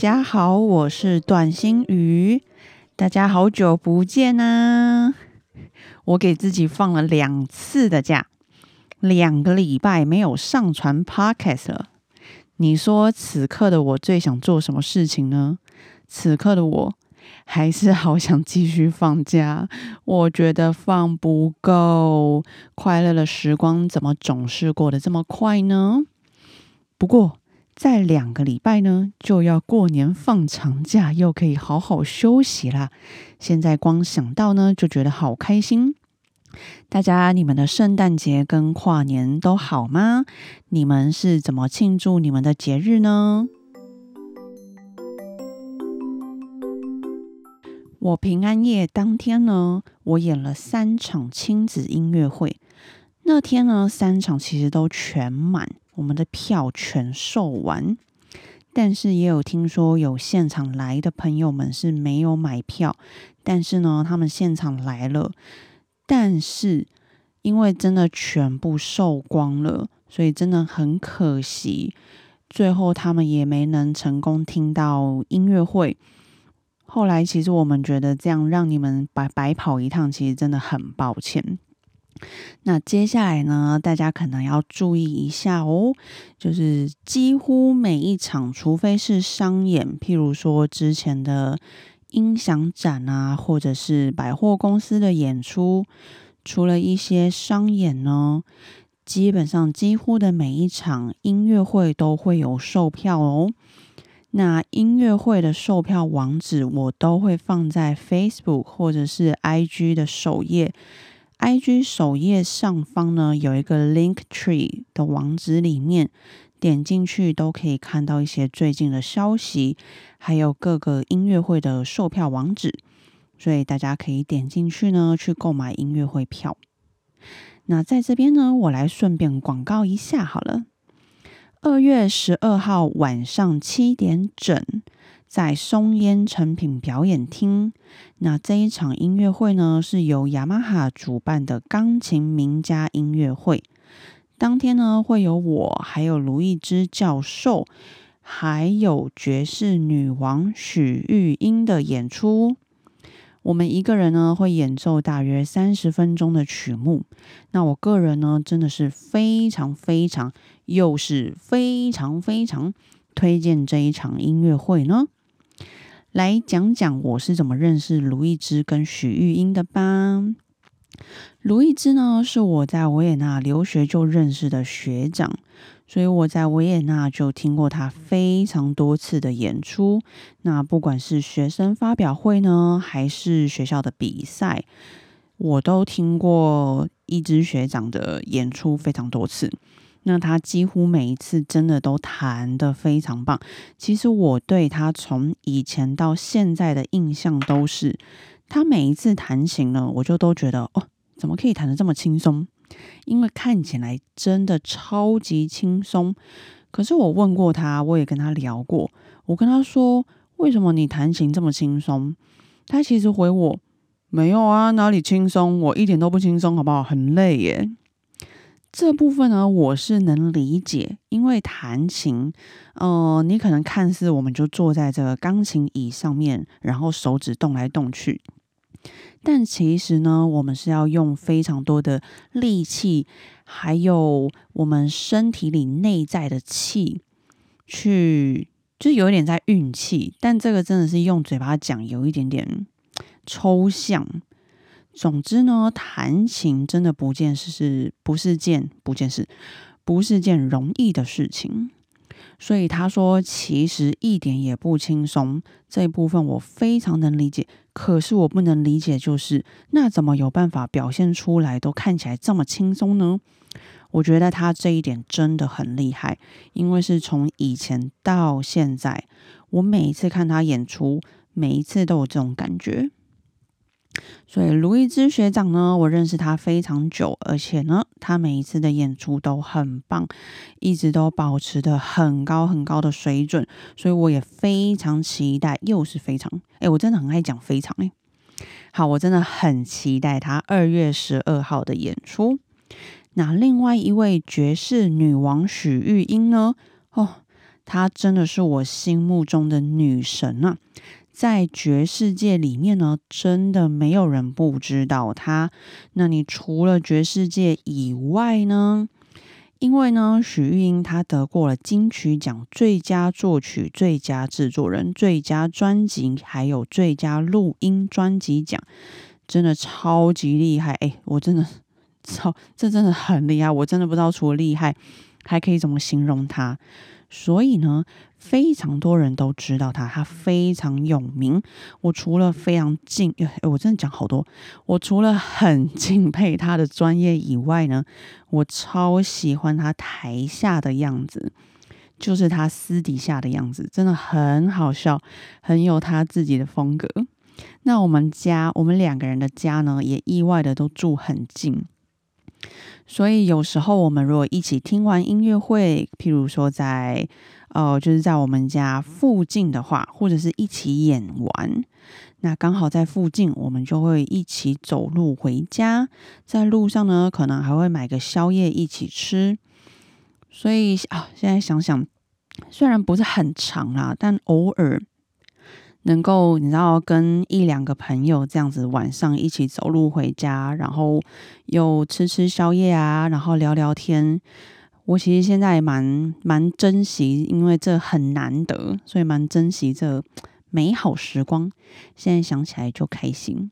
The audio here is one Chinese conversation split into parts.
大家好，我是段心宇。大家好久不见啊！我给自己放了两次的假，两个礼拜没有上传 podcast 了。你说此刻的我最想做什么事情呢？此刻的我还是好想继续放假。我觉得放不够，快乐的时光怎么总是过得这么快呢？不过。在两个礼拜呢，就要过年放长假，又可以好好休息啦。现在光想到呢，就觉得好开心。大家，你们的圣诞节跟跨年都好吗？你们是怎么庆祝你们的节日呢？我平安夜当天呢，我演了三场亲子音乐会。那天呢，三场其实都全满。我们的票全售完，但是也有听说有现场来的朋友们是没有买票，但是呢，他们现场来了，但是因为真的全部售光了，所以真的很可惜，最后他们也没能成功听到音乐会。后来其实我们觉得这样让你们白白跑一趟，其实真的很抱歉。那接下来呢，大家可能要注意一下哦，就是几乎每一场，除非是商演，譬如说之前的音响展啊，或者是百货公司的演出，除了一些商演呢，基本上几乎的每一场音乐会都会有售票哦。那音乐会的售票网址我都会放在 Facebook 或者是 IG 的首页。I G 首页上方呢有一个 Link Tree 的网址，里面点进去都可以看到一些最近的消息，还有各个音乐会的售票网址，所以大家可以点进去呢去购买音乐会票。那在这边呢，我来顺便广告一下好了，二月十二号晚上七点整。在松烟成品表演厅，那这一场音乐会呢，是由雅马哈主办的钢琴名家音乐会。当天呢，会有我，还有卢易之教授，还有爵士女王许玉英的演出。我们一个人呢，会演奏大约三十分钟的曲目。那我个人呢，真的是非常非常，又是非常非常推荐这一场音乐会呢。来讲讲我是怎么认识卢易之跟许玉英的吧。卢易之呢，是我在维也纳留学就认识的学长，所以我在维也纳就听过他非常多次的演出。那不管是学生发表会呢，还是学校的比赛，我都听过一之学长的演出非常多次。那他几乎每一次真的都弹得非常棒。其实我对他从以前到现在的印象都是，他每一次弹琴呢，我就都觉得哦，怎么可以弹得这么轻松？因为看起来真的超级轻松。可是我问过他，我也跟他聊过，我跟他说，为什么你弹琴这么轻松？他其实回我，没有啊，哪里轻松？我一点都不轻松，好不好？很累耶。这部分呢，我是能理解，因为弹琴，呃，你可能看似我们就坐在这个钢琴椅上面，然后手指动来动去，但其实呢，我们是要用非常多的力气，还有我们身体里内在的气，去就有一点在运气，但这个真的是用嘴巴讲，有一点点抽象。总之呢，弹琴真的不件事，是不是件不件事，不是件容易的事情。所以他说，其实一点也不轻松。这一部分我非常能理解，可是我不能理解，就是那怎么有办法表现出来都看起来这么轻松呢？我觉得他这一点真的很厉害，因为是从以前到现在，我每一次看他演出，每一次都有这种感觉。所以卢易之学长呢，我认识他非常久，而且呢，他每一次的演出都很棒，一直都保持的很高很高的水准，所以我也非常期待，又是非常，哎，我真的很爱讲非常，哎，好，我真的很期待他二月十二号的演出。那另外一位爵士女王许玉英呢？哦，她真的是我心目中的女神啊！在爵士界里面呢，真的没有人不知道他。那你除了爵士界以外呢？因为呢，许玉英她得过了金曲奖最佳作曲、最佳制作人、最佳专辑，还有最佳录音专辑奖，真的超级厉害！哎，我真的，操，这真的很厉害！我真的不知道除了厉害，还可以怎么形容她。所以呢，非常多人都知道他，他非常有名。我除了非常敬，我真的讲好多。我除了很敬佩他的专业以外呢，我超喜欢他台下的样子，就是他私底下的样子，真的很好笑，很有他自己的风格。那我们家，我们两个人的家呢，也意外的都住很近。所以有时候我们如果一起听完音乐会，譬如说在呃，就是在我们家附近的话，或者是一起演完，那刚好在附近，我们就会一起走路回家。在路上呢，可能还会买个宵夜一起吃。所以啊，现在想想，虽然不是很长啦，但偶尔。能够你知道跟一两个朋友这样子晚上一起走路回家，然后又吃吃宵夜啊，然后聊聊天。我其实现在蛮蛮珍惜，因为这很难得，所以蛮珍惜这美好时光。现在想起来就开心。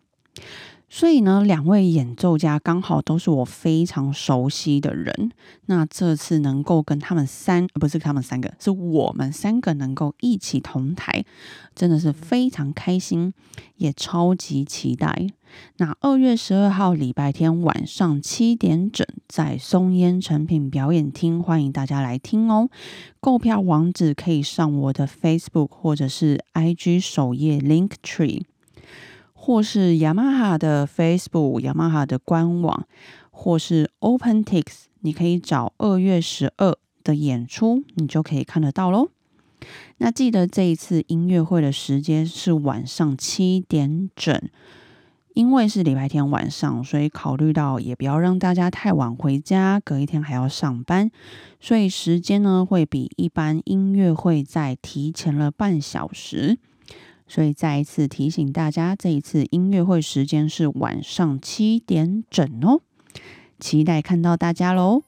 所以呢，两位演奏家刚好都是我非常熟悉的人。那这次能够跟他们三，不是他们三个，是我们三个能够一起同台，真的是非常开心，也超级期待。那二月十二号礼拜天晚上七点整，在松烟成品表演厅，欢迎大家来听哦。购票网址可以上我的 Facebook 或者是 IG 首页 Link Tree。或是雅马哈的 Facebook、雅马哈的官网，或是 OpenTix，你可以找二月十二的演出，你就可以看得到喽。那记得这一次音乐会的时间是晚上七点整，因为是礼拜天晚上，所以考虑到也不要让大家太晚回家，隔一天还要上班，所以时间呢会比一般音乐会再提前了半小时。所以再一次提醒大家，这一次音乐会时间是晚上七点整哦，期待看到大家喽。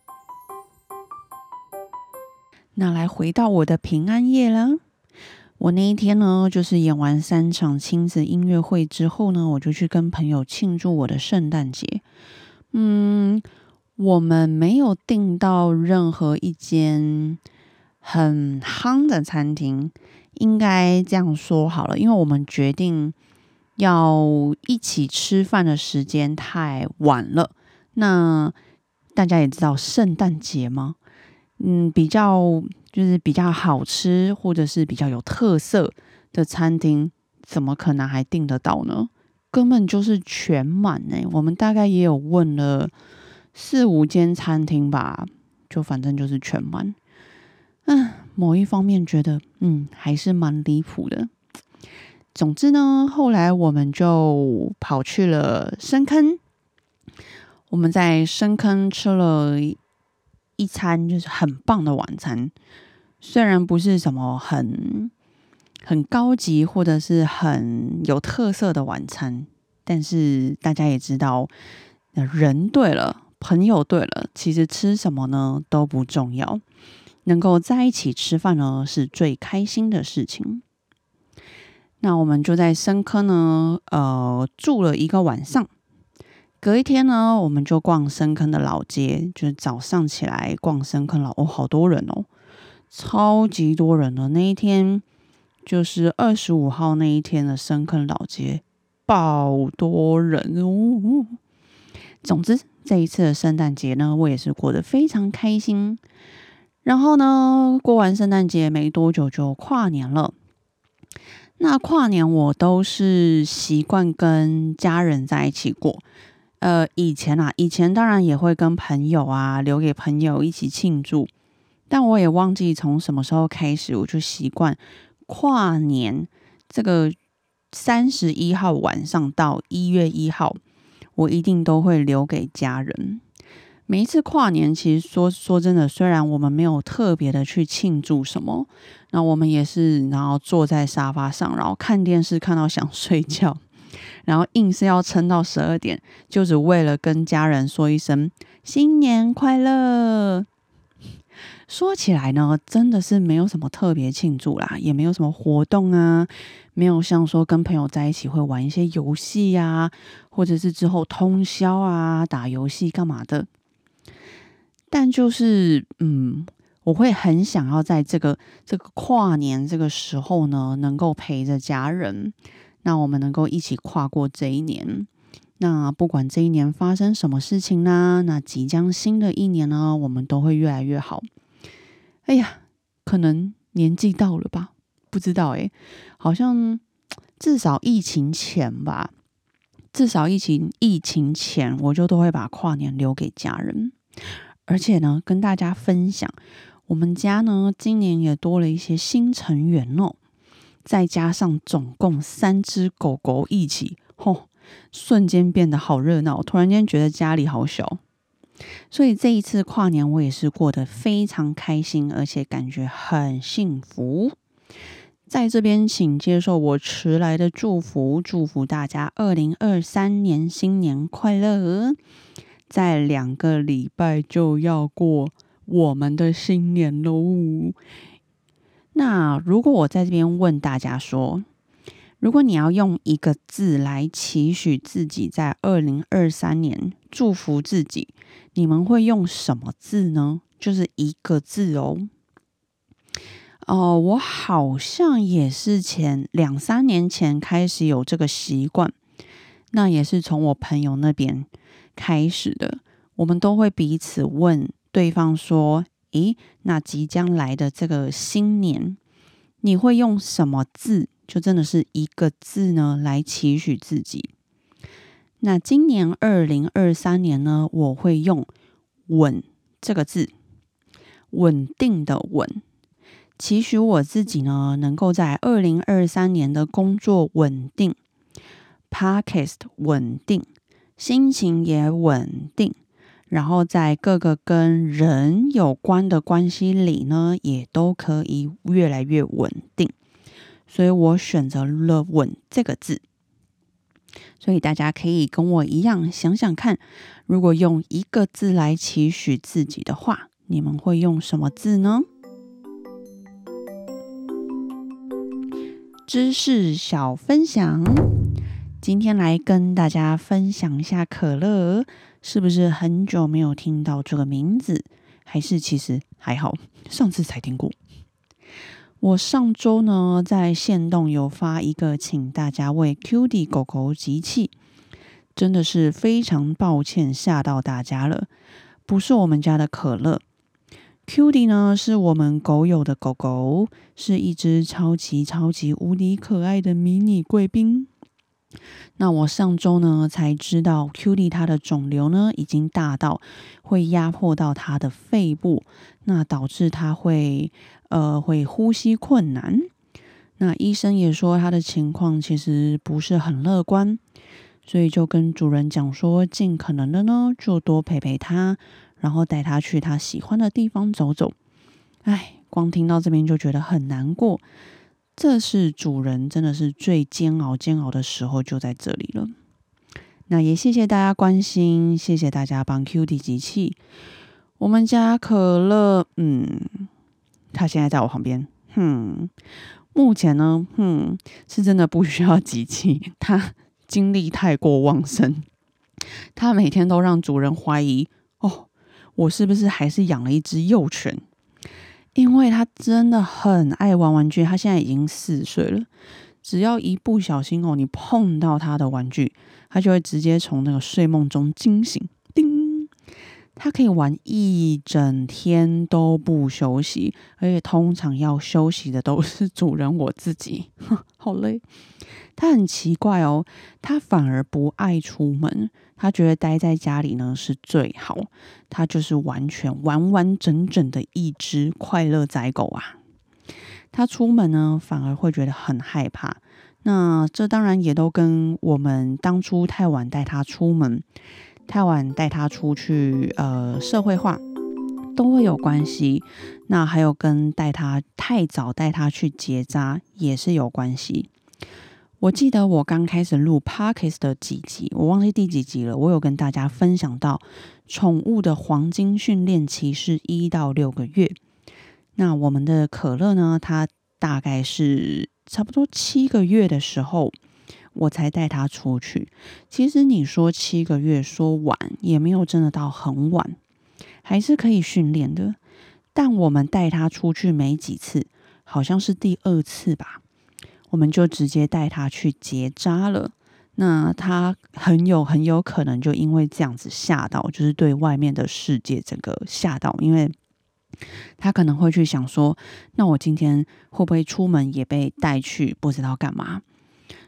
那来回到我的平安夜了，我那一天呢，就是演完三场亲子音乐会之后呢，我就去跟朋友庆祝我的圣诞节。嗯，我们没有订到任何一间很夯的餐厅。应该这样说好了，因为我们决定要一起吃饭的时间太晚了。那大家也知道圣诞节吗？嗯，比较就是比较好吃或者是比较有特色的餐厅，怎么可能还订得到呢？根本就是全满呢。我们大概也有问了四五间餐厅吧，就反正就是全满。嗯。某一方面觉得，嗯，还是蛮离谱的。总之呢，后来我们就跑去了深坑。我们在深坑吃了一餐，就是很棒的晚餐。虽然不是什么很很高级或者是很有特色的晚餐，但是大家也知道，人对了，朋友对了，其实吃什么呢都不重要。能够在一起吃饭呢，是最开心的事情。那我们就在深坑呢，呃，住了一个晚上。隔一天呢，我们就逛深坑的老街，就是早上起来逛深坑老哦，好多人哦，超级多人的那一天，就是二十五号那一天的深坑老街，爆多人哦。总之，这一次的圣诞节呢，我也是过得非常开心。然后呢，过完圣诞节没多久就跨年了。那跨年我都是习惯跟家人在一起过。呃，以前啊，以前当然也会跟朋友啊，留给朋友一起庆祝。但我也忘记从什么时候开始，我就习惯跨年这个三十一号晚上到一月一号，我一定都会留给家人。每一次跨年，其实说说真的，虽然我们没有特别的去庆祝什么，那我们也是然后坐在沙发上，然后看电视看到想睡觉，然后硬是要撑到十二点，就只为了跟家人说一声新年快乐。说起来呢，真的是没有什么特别庆祝啦，也没有什么活动啊，没有像说跟朋友在一起会玩一些游戏呀，或者是之后通宵啊打游戏干嘛的。但就是，嗯，我会很想要在这个这个跨年这个时候呢，能够陪着家人，那我们能够一起跨过这一年。那不管这一年发生什么事情呢，那即将新的一年呢，我们都会越来越好。哎呀，可能年纪到了吧？不知道诶，好像至少疫情前吧，至少疫情疫情前，我就都会把跨年留给家人。而且呢，跟大家分享，我们家呢今年也多了一些新成员哦，再加上总共三只狗狗一起，吼，瞬间变得好热闹。突然间觉得家里好小，所以这一次跨年我也是过得非常开心，而且感觉很幸福。在这边，请接受我迟来的祝福，祝福大家二零二三年新年快乐。在两个礼拜就要过我们的新年喽。那如果我在这边问大家说，如果你要用一个字来期许自己在二零二三年祝福自己，你们会用什么字呢？就是一个字哦。哦，我好像也是前两三年前开始有这个习惯，那也是从我朋友那边。开始的，我们都会彼此问对方说：“诶，那即将来的这个新年，你会用什么字？就真的是一个字呢，来期许自己。那今年二零二三年呢，我会用‘稳’这个字，稳定的稳，期许我自己呢，能够在二零二三年的工作稳定，Podcast 稳定。”心情也稳定，然后在各个跟人有关的关系里呢，也都可以越来越稳定。所以我选择了“稳”这个字。所以大家可以跟我一样想想看，如果用一个字来期许自己的话，你们会用什么字呢？知识小分享。今天来跟大家分享一下可乐，是不是很久没有听到这个名字？还是其实还好，上次才听过。我上周呢在线动有发一个，请大家为 QD 狗狗集气，真的是非常抱歉吓到大家了。不是我们家的可乐，QD 呢是我们狗友的狗狗，是一只超级超级无敌可爱的迷你贵宾。那我上周呢才知道，Q D 他的肿瘤呢已经大到会压迫到他的肺部，那导致他会呃会呼吸困难。那医生也说他的情况其实不是很乐观，所以就跟主人讲说，尽可能的呢就多陪陪他，然后带他去他喜欢的地方走走。哎，光听到这边就觉得很难过。这是主人真的是最煎熬、煎熬的时候就在这里了。那也谢谢大家关心，谢谢大家帮 Q D 集气。我们家可乐，嗯，他现在在我旁边，哼，目前呢，哼，是真的不需要集气，他精力太过旺盛，他每天都让主人怀疑，哦，我是不是还是养了一只幼犬？因为他真的很爱玩玩具，他现在已经四岁了。只要一不小心哦，你碰到他的玩具，他就会直接从那个睡梦中惊醒，叮，他可以玩一整天都不休息，而且通常要休息的都是主人我自己，好累。他很奇怪哦，他反而不爱出门，他觉得待在家里呢是最好。他就是完全完完整整的一只快乐仔狗啊。他出门呢反而会觉得很害怕。那这当然也都跟我们当初太晚带他出门。太晚带他出去，呃，社会化都会有关系。那还有跟带他太早带他去结扎也是有关系。我记得我刚开始录 Parkes 的几集，我忘记第几集了。我有跟大家分享到，宠物的黄金训练期是一到六个月。那我们的可乐呢，它大概是差不多七个月的时候。我才带它出去。其实你说七个月说晚也没有真的到很晚，还是可以训练的。但我们带它出去没几次，好像是第二次吧，我们就直接带他去结扎了。那他很有很有可能就因为这样子吓到，就是对外面的世界整个吓到，因为他可能会去想说，那我今天会不会出门也被带去不知道干嘛？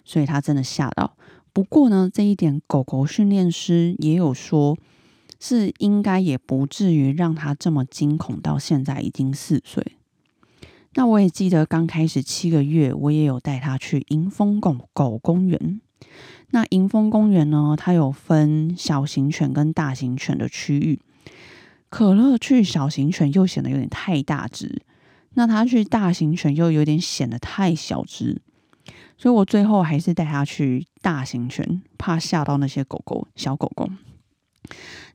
所以他真的吓到。不过呢，这一点狗狗训练师也有说，是应该也不至于让他这么惊恐。到现在已经四岁。那我也记得刚开始七个月，我也有带他去迎风狗狗公园。那迎风公园呢，它有分小型犬跟大型犬的区域。可乐去小型犬又显得有点太大只，那他去大型犬又有点显得太小只。所以我最后还是带他去大型犬，怕吓到那些狗狗小狗狗。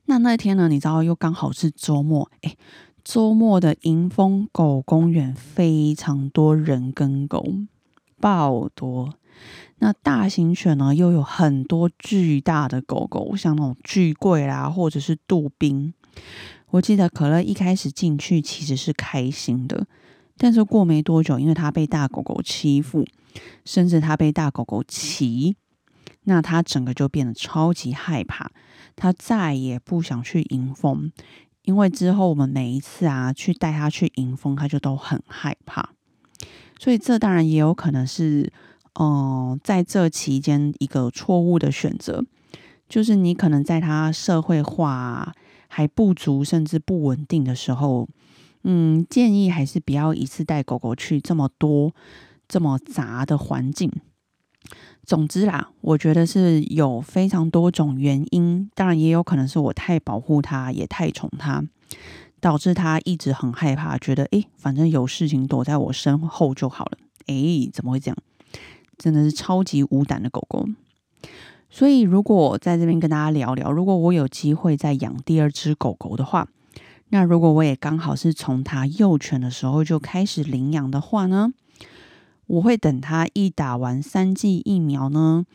那那天呢，你知道又刚好是周末，哎，周末的迎风狗公园非常多人跟狗，爆多。那大型犬呢，又有很多巨大的狗狗，像那种巨贵啦，或者是杜宾。我记得可乐一开始进去其实是开心的，但是过没多久，因为他被大狗狗欺负。甚至他被大狗狗骑，那他整个就变得超级害怕，他再也不想去迎风，因为之后我们每一次啊去带他去迎风，他就都很害怕。所以这当然也有可能是，嗯，在这期间一个错误的选择，就是你可能在他社会化还不足，甚至不稳定的时候，嗯，建议还是不要一次带狗狗去这么多。这么杂的环境，总之啦，我觉得是有非常多种原因，当然也有可能是我太保护它，也太宠它，导致它一直很害怕，觉得诶，反正有事情躲在我身后就好了。诶，怎么会这样？真的是超级无胆的狗狗。所以，如果在这边跟大家聊聊，如果我有机会再养第二只狗狗的话，那如果我也刚好是从它幼犬的时候就开始领养的话呢？我会等他一打完三剂疫苗呢，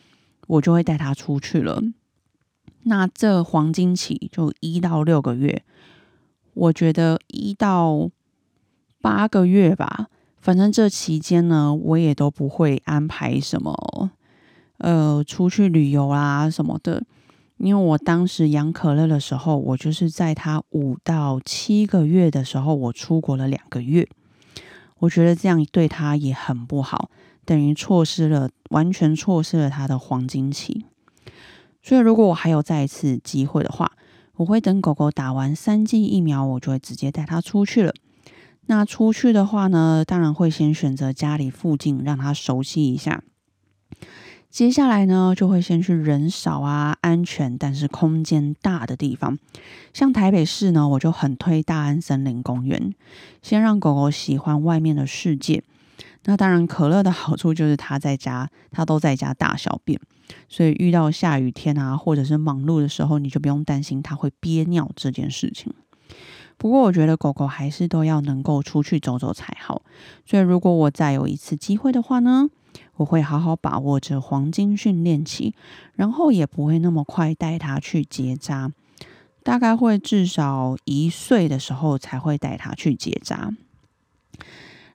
我就会带他出去了。那这黄金期就一到六个月，我觉得一到八个月吧。反正这期间呢，我也都不会安排什么呃出去旅游啊什么的，因为我当时养可乐的时候，我就是在他五到七个月的时候，我出国了两个月。我觉得这样对他也很不好，等于错失了完全错失了他的黄金期。所以，如果我还有再一次机会的话，我会等狗狗打完三剂疫苗，我就会直接带它出去了。那出去的话呢，当然会先选择家里附近，让它熟悉一下。接下来呢，就会先去人少啊、安全但是空间大的地方，像台北市呢，我就很推大安森林公园，先让狗狗喜欢外面的世界。那当然，可乐的好处就是它在家，它都在家大小便，所以遇到下雨天啊，或者是忙碌的时候，你就不用担心它会憋尿这件事情。不过，我觉得狗狗还是都要能够出去走走才好。所以，如果我再有一次机会的话呢？我会好好把握着黄金训练期，然后也不会那么快带他去结扎，大概会至少一岁的时候才会带他去结扎。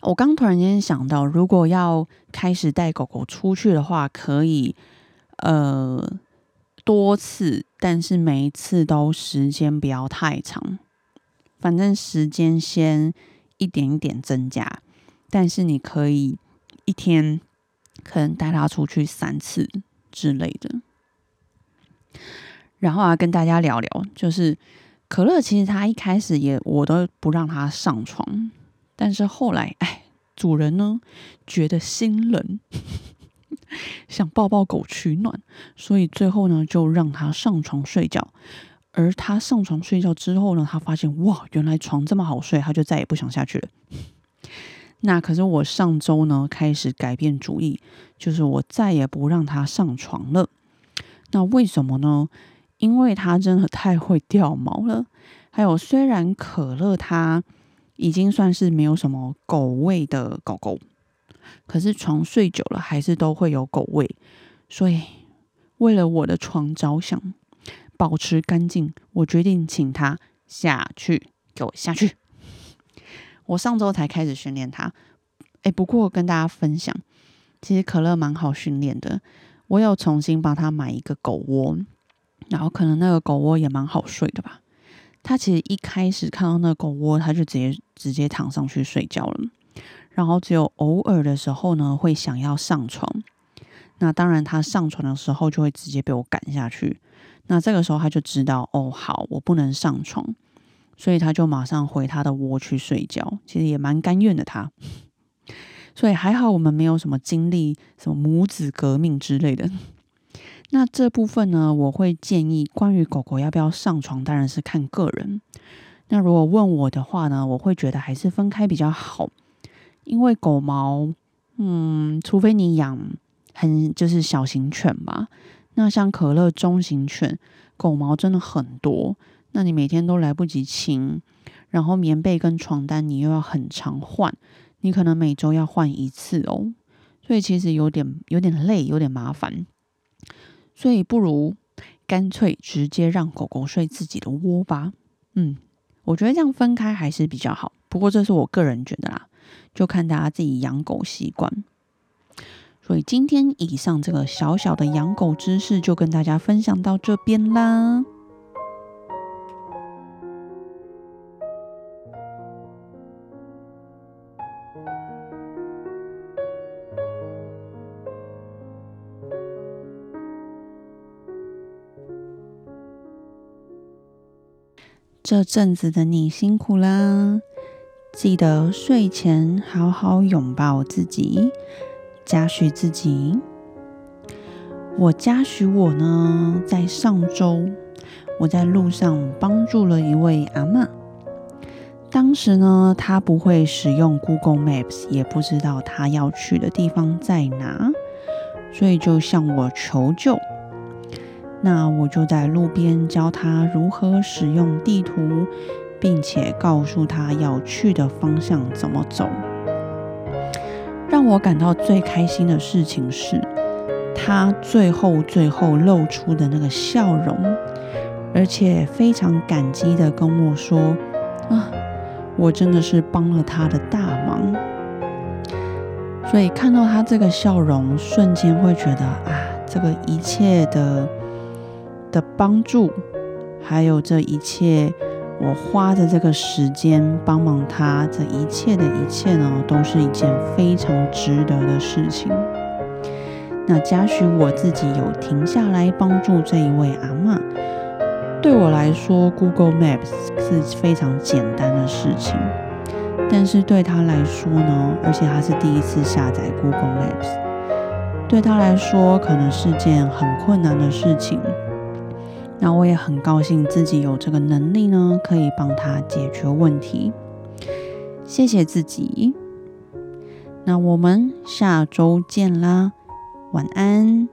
我刚突然间想到，如果要开始带狗狗出去的话，可以呃多次，但是每一次都时间不要太长，反正时间先一点一点增加，但是你可以一天可能带他出去三次之类的。然后啊，跟大家聊聊，就是可乐其实他一开始也我都不让他上床，但是后来 哎，主人呢觉得心冷。想抱抱狗取暖，所以最后呢，就让他上床睡觉。而他上床睡觉之后呢，他发现哇，原来床这么好睡，他就再也不想下去了。那可是我上周呢，开始改变主意，就是我再也不让他上床了。那为什么呢？因为他真的太会掉毛了。还有，虽然可乐他已经算是没有什么狗味的狗狗。可是床睡久了还是都会有狗味，所以为了我的床着想，保持干净，我决定请他下去，给我下去。我上周才开始训练他，哎，不过跟大家分享，其实可乐蛮好训练的。我有重新帮他买一个狗窝，然后可能那个狗窝也蛮好睡的吧。他其实一开始看到那个狗窝，他就直接直接躺上去睡觉了。然后只有偶尔的时候呢，会想要上床。那当然，他上床的时候就会直接被我赶下去。那这个时候他就知道，哦，好，我不能上床，所以他就马上回他的窝去睡觉。其实也蛮甘愿的他。所以还好，我们没有什么经历什么母子革命之类的。那这部分呢，我会建议关于狗狗要不要上床，当然是看个人。那如果问我的话呢，我会觉得还是分开比较好。因为狗毛，嗯，除非你养很就是小型犬吧，那像可乐中型犬，狗毛真的很多，那你每天都来不及清，然后棉被跟床单你又要很常换，你可能每周要换一次哦，所以其实有点有点累，有点麻烦，所以不如干脆直接让狗狗睡自己的窝吧。嗯，我觉得这样分开还是比较好，不过这是我个人觉得啦。就看大家自己养狗习惯，所以今天以上这个小小的养狗知识就跟大家分享到这边啦。这阵子的你辛苦啦！记得睡前好好拥抱自己，嘉许自己。我嘉许我呢，在上周我在路上帮助了一位阿妈。当时呢，她不会使用 Google Maps，也不知道她要去的地方在哪，所以就向我求救。那我就在路边教他如何使用地图。并且告诉他要去的方向怎么走。让我感到最开心的事情是，他最后最后露出的那个笑容，而且非常感激的跟我说：“啊，我真的是帮了他的大忙。”所以看到他这个笑容，瞬间会觉得啊，这个一切的的帮助，还有这一切。我花的这个时间帮忙他，这一切的一切呢，都是一件非常值得的事情。那嘉许我自己有停下来帮助这一位阿妈，对我来说，Google Maps 是非常简单的事情，但是对他来说呢，而且他是第一次下载 Google Maps，对他来说可能是件很困难的事情。那我也很高兴自己有这个能力呢，可以帮他解决问题。谢谢自己。那我们下周见啦，晚安。